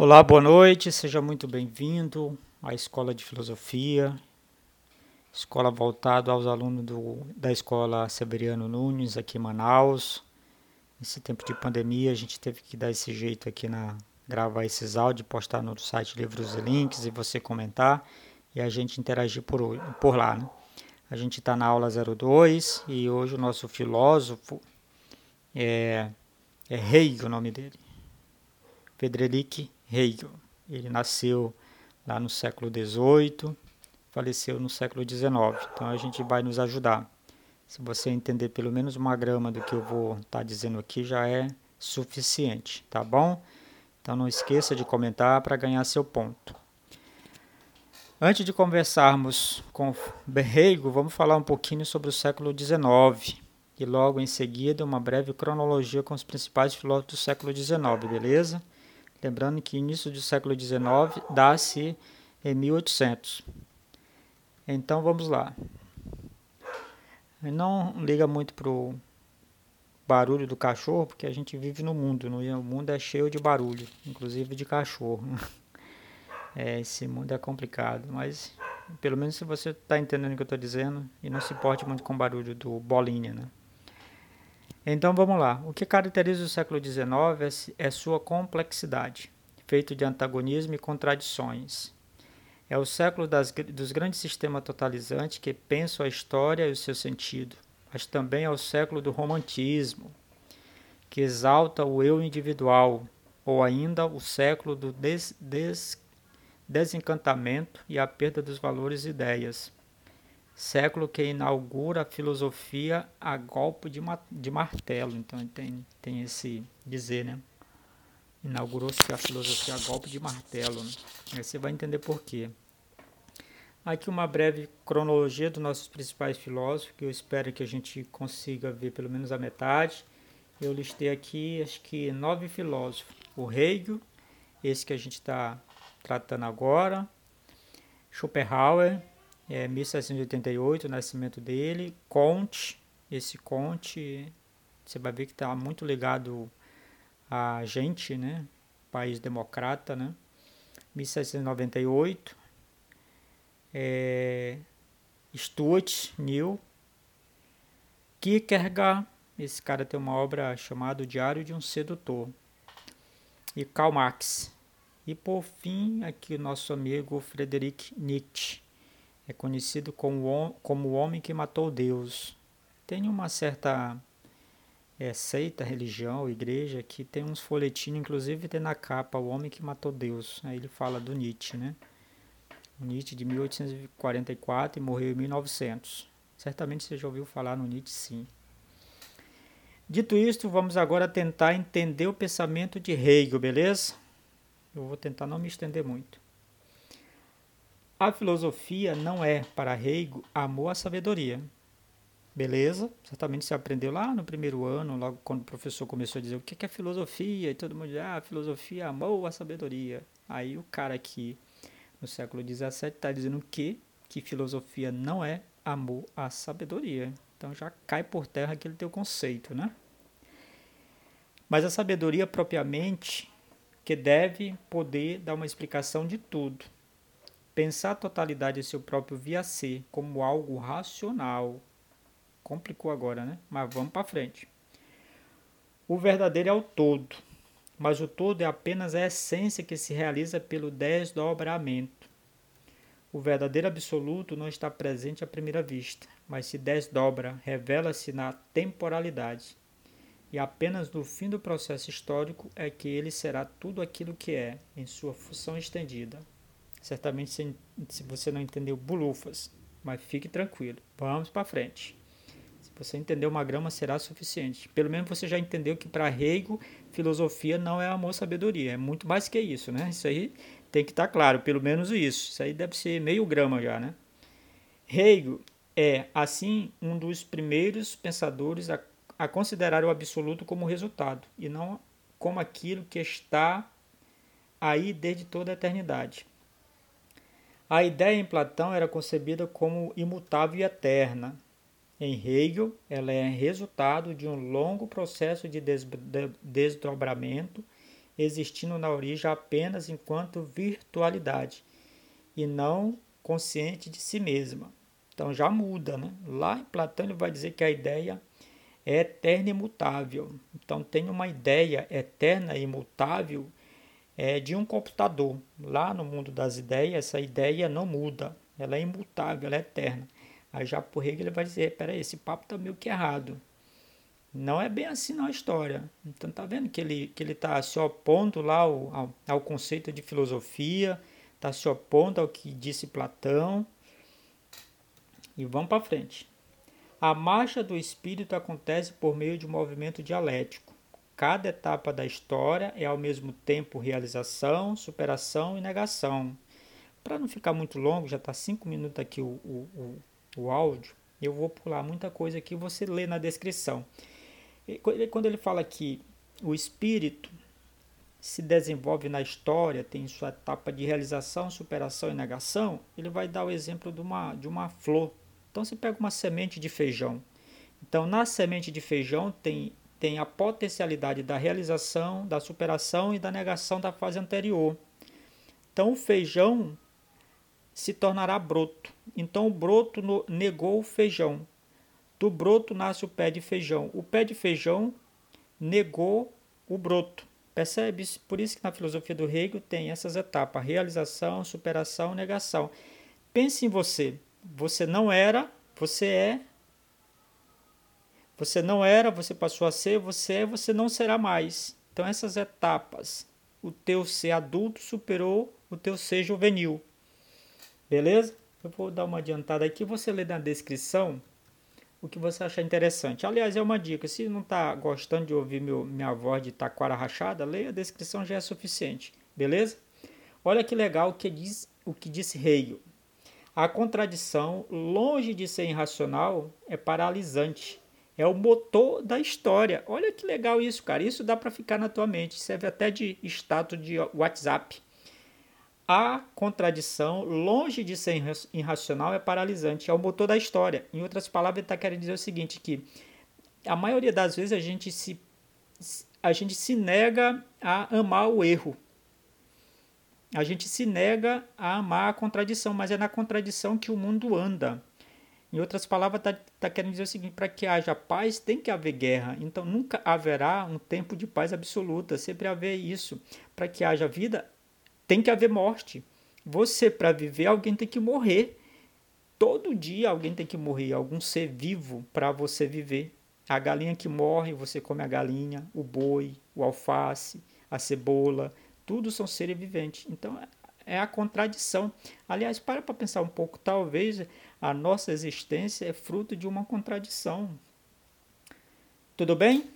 Olá, boa noite, seja muito bem-vindo à Escola de Filosofia, escola voltada aos alunos do, da Escola Severiano Nunes, aqui em Manaus. Nesse tempo de pandemia, a gente teve que dar esse jeito aqui na gravar esses áudios, postar no site Livros e Links e você comentar e a gente interagir por, por lá. Né? A gente está na aula 02 e hoje o nosso filósofo é, é Hegel, o nome dele. Friedrich Hegel. Ele nasceu lá no século XVIII, faleceu no século XIX. Então a gente vai nos ajudar. Se você entender pelo menos uma grama do que eu vou estar tá dizendo aqui, já é suficiente, tá bom? Então não esqueça de comentar para ganhar seu ponto. Antes de conversarmos com Hegel, vamos falar um pouquinho sobre o século XIX e logo em seguida uma breve cronologia com os principais filósofos do século XIX, beleza? Lembrando que início do século XIX dá-se em 1800. Então vamos lá. Não liga muito pro barulho do cachorro, porque a gente vive no mundo, no, o mundo é cheio de barulho, inclusive de cachorro. É, esse mundo é complicado, mas pelo menos se você está entendendo o que eu estou dizendo e não se importe muito com o barulho do bolinha, né? Então vamos lá. O que caracteriza o século XIX é, é sua complexidade, feito de antagonismo e contradições. É o século das, dos grandes sistemas totalizantes que pensam a história e o seu sentido, mas também é o século do romantismo, que exalta o eu individual, ou ainda o século do des, des, desencantamento e a perda dos valores e ideias século que inaugura a filosofia a golpe de, de martelo. Então tem, tem esse dizer, né? Inaugurou-se a filosofia a golpe de martelo. Né? Aí você vai entender por quê. Aqui uma breve cronologia dos nossos principais filósofos, que eu espero que a gente consiga ver pelo menos a metade. Eu listei aqui, acho que nove filósofos. O Hegel, esse que a gente está tratando agora. Schopenhauer, é, 1788, o nascimento dele. Conte, esse Conte, você vai ver que está muito ligado a gente, né? País democrata, né? 1798. É, Stuart New. Kierkegaard, esse cara tem uma obra chamada Diário de um Sedutor. E Karl Marx. E por fim, aqui o nosso amigo Friedrich Nietzsche é conhecido como, como o homem que matou Deus. Tem uma certa é, seita, religião, igreja, que tem uns folhetinhos, inclusive tem na capa o homem que matou Deus. Aí ele fala do Nietzsche, né? O Nietzsche de 1844 e morreu em 1900. Certamente você já ouviu falar no Nietzsche, sim. Dito isto, vamos agora tentar entender o pensamento de Hegel, beleza? Eu vou tentar não me estender muito. A filosofia não é, para Hegel, amor à sabedoria. Beleza? Certamente você aprendeu lá no primeiro ano, logo quando o professor começou a dizer o que é filosofia, e todo mundo ah, filosofia amor à sabedoria. Aí o cara aqui, no século XVII, está dizendo que, que filosofia não é amor à sabedoria. Então já cai por terra aquele teu conceito, né? Mas a sabedoria propriamente que deve poder dar uma explicação de tudo Pensar a totalidade em seu próprio via ser como algo racional. Complicou agora, né? Mas vamos para frente. O verdadeiro é o todo, mas o todo é apenas a essência que se realiza pelo desdobramento. O verdadeiro absoluto não está presente à primeira vista, mas se desdobra, revela-se na temporalidade. E apenas no fim do processo histórico é que ele será tudo aquilo que é, em sua função estendida. Certamente se, você não entendeu bulufas, mas fique tranquilo. Vamos para frente. Se você entendeu uma grama, será suficiente. Pelo menos você já entendeu que para Reigo, filosofia não é amor sabedoria. É muito mais que isso, né? Isso aí tem que estar tá claro, pelo menos isso. Isso aí deve ser meio grama já, né? Reigo é, assim, um dos primeiros pensadores a, a considerar o absoluto como resultado e não como aquilo que está aí desde toda a eternidade. A ideia em Platão era concebida como imutável e eterna. Em Hegel, ela é resultado de um longo processo de desdobramento existindo na origem apenas enquanto virtualidade e não consciente de si mesma. Então já muda, né? Lá em Platão ele vai dizer que a ideia é eterna e imutável. Então tem uma ideia eterna e imutável é, de um computador. Lá no mundo das ideias, essa ideia não muda, ela é imutável, ela é eterna. Aí já por ele vai dizer, peraí, esse papo está meio que errado. Não é bem assim na história. Então tá vendo que ele que ele está se opondo lá ao, ao, ao conceito de filosofia, está se opondo ao que disse Platão. E vamos para frente. A marcha do espírito acontece por meio de um movimento dialético. Cada etapa da história é ao mesmo tempo realização, superação e negação. Para não ficar muito longo, já está cinco minutos aqui o, o, o, o áudio, eu vou pular muita coisa aqui, você lê na descrição. Quando ele fala que o espírito se desenvolve na história, tem sua etapa de realização, superação e negação, ele vai dar o exemplo de uma, de uma flor. Então você pega uma semente de feijão. Então na semente de feijão tem, tem a potencialidade da realização, da superação e da negação da fase anterior. Então o feijão se tornará broto. Então o broto negou o feijão. Do broto nasce o pé de feijão. O pé de feijão negou o broto. Percebe? Por isso que na filosofia do Hegel tem essas etapas: realização, superação, negação. Pense em você. Você não era, você é. Você não era, você passou a ser, você é, você não será mais. Então essas etapas, o teu ser adulto superou o teu ser juvenil. Beleza? Eu vou dar uma adiantada aqui, você lê na descrição o que você achar interessante. Aliás, é uma dica, se não está gostando de ouvir meu, minha voz de taquara rachada, leia a descrição já é suficiente, beleza? Olha que legal o que diz o que disse Hegel. A contradição, longe de ser irracional, é paralisante. É o motor da história. Olha que legal isso, cara. Isso dá para ficar na tua mente. Serve até de status de WhatsApp. A contradição, longe de ser irracional, é paralisante, é o motor da história. Em outras palavras, ele está querendo dizer o seguinte, que a maioria das vezes a gente se, a gente se nega a amar o erro. A gente se nega a amar a contradição, mas é na contradição que o mundo anda. Em outras palavras, está tá querendo dizer o seguinte: para que haja paz, tem que haver guerra. Então, nunca haverá um tempo de paz absoluta, sempre haver isso. Para que haja vida, tem que haver morte. Você, para viver, alguém tem que morrer. Todo dia alguém tem que morrer, algum ser vivo para você viver. A galinha que morre, você come a galinha, o boi, o alface, a cebola, tudo são seres viventes. Então é a contradição. Aliás, para para pensar um pouco, talvez a nossa existência é fruto de uma contradição. Tudo bem?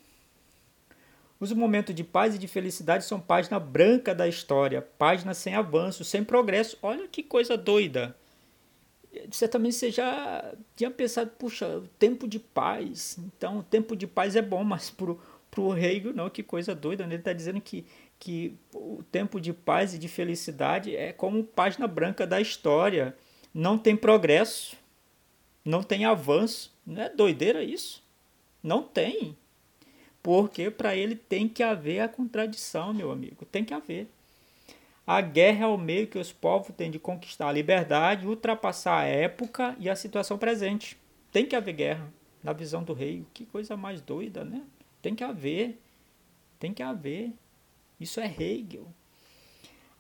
Os momentos de paz e de felicidade são página branca da história, página sem avanço, sem progresso. Olha que coisa doida. Certamente você já tinha pensado, puxa, tempo de paz. Então, o tempo de paz é bom, mas pro, pro Hegel, não, que coisa doida. Ele está dizendo que, que o tempo de paz e de felicidade é como página branca da história. Não tem progresso, não tem avanço. Não é doideira isso? Não tem. Porque para ele tem que haver a contradição, meu amigo, tem que haver. A guerra é o meio que os povos têm de conquistar a liberdade, ultrapassar a época e a situação presente. Tem que haver guerra, na visão do rei. Que coisa mais doida, né? Tem que haver. Tem que haver. Isso é Hegel.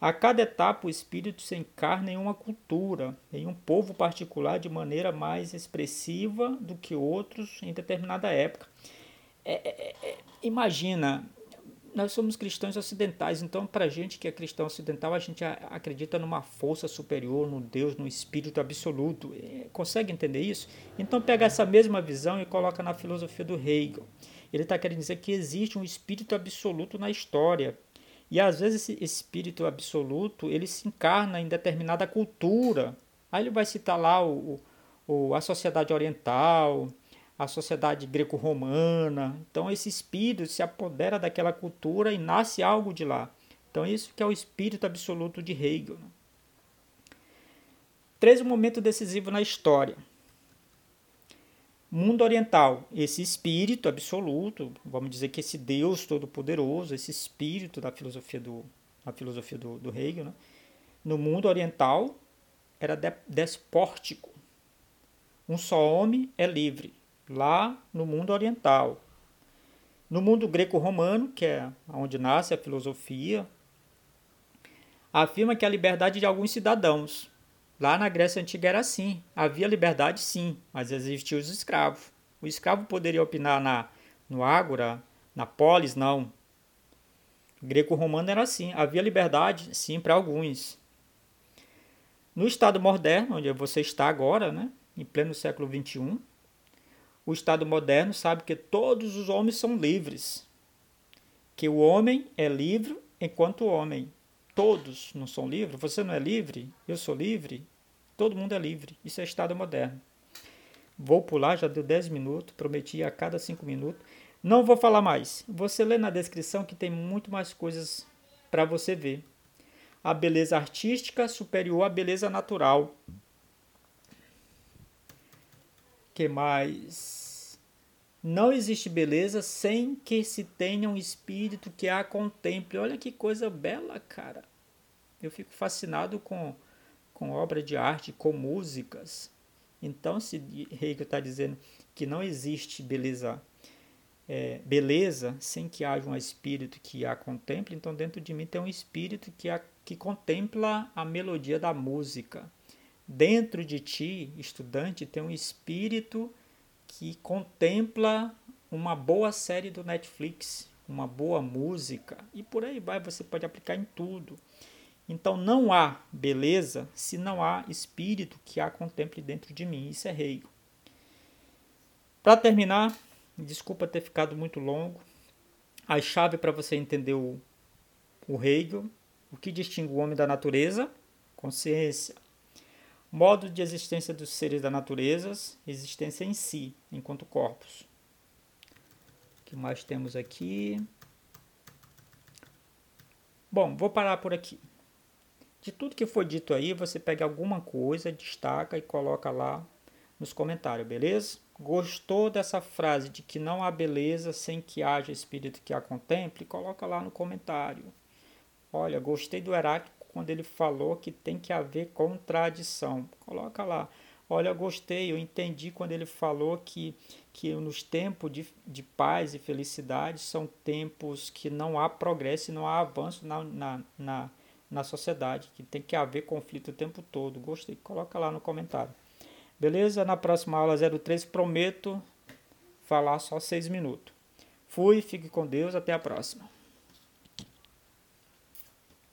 A cada etapa, o espírito se encarna em uma cultura, em um povo particular de maneira mais expressiva do que outros em determinada época. É, é, é, imagina, nós somos cristãos ocidentais, então para a gente que é cristão ocidental, a gente acredita numa força superior, no Deus, no Espírito absoluto. É, consegue entender isso? Então pega essa mesma visão e coloca na filosofia do Hegel. Ele está querendo dizer que existe um Espírito absoluto na história. E às vezes esse Espírito absoluto ele se encarna em determinada cultura. Aí ele vai citar lá o, o a sociedade oriental, a sociedade greco-romana. Então esse espírito se apodera daquela cultura e nasce algo de lá. Então isso que é o espírito absoluto de Hegel. Né? Três momentos decisivos na história. Mundo oriental, esse espírito absoluto, vamos dizer que esse Deus todo-poderoso, esse espírito da filosofia do, da filosofia do, do Hegel, né? no mundo oriental era de, despórtico. Um só homem é livre, lá no mundo oriental. No mundo greco-romano, que é onde nasce a filosofia, afirma que a liberdade de alguns cidadãos, Lá na Grécia Antiga era assim. Havia liberdade, sim, mas existiam os escravos. O escravo poderia opinar na, no Ágora, na polis, não. Greco-romano era assim. Havia liberdade, sim, para alguns. No Estado moderno, onde você está agora, né, em pleno século XXI, o Estado moderno sabe que todos os homens são livres. Que o homem é livre enquanto homem. Todos não são livres. Você não é livre? Eu sou livre. Todo mundo é livre. Isso é Estado moderno. Vou pular, já deu 10 minutos, prometi a cada 5 minutos. Não vou falar mais. Você lê na descrição que tem muito mais coisas para você ver. A beleza artística superior à beleza natural. Que mais? Não existe beleza sem que se tenha um espírito que a contemple. Olha que coisa bela, cara. Eu fico fascinado com com obra de arte, com músicas. Então, se Hegel está dizendo que não existe beleza, é, beleza sem que haja um espírito que a contemple, então dentro de mim tem um espírito que, a, que contempla a melodia da música. Dentro de ti, estudante, tem um espírito que contempla uma boa série do Netflix, uma boa música, e por aí vai, você pode aplicar em tudo. Então não há beleza se não há espírito que a contemple dentro de mim. Isso é Hegel. Para terminar, desculpa ter ficado muito longo, a chave para você entender o, o o que distingue o homem da natureza, consciência, modo de existência dos seres da natureza, existência em si, enquanto corpos. O que mais temos aqui? Bom, vou parar por aqui. De tudo que foi dito aí, você pega alguma coisa, destaca e coloca lá nos comentários, beleza? Gostou dessa frase de que não há beleza sem que haja espírito que a contemple? Coloca lá no comentário. Olha, gostei do Heráclito quando ele falou que tem que haver contradição. Coloca lá. Olha, gostei, eu entendi quando ele falou que, que nos tempos de, de paz e felicidade são tempos que não há progresso e não há avanço na, na, na na sociedade, que tem que haver conflito o tempo todo. Gostei? Coloca lá no comentário. Beleza? Na próxima aula 03 prometo falar só seis minutos. Fui, fique com Deus, até a próxima.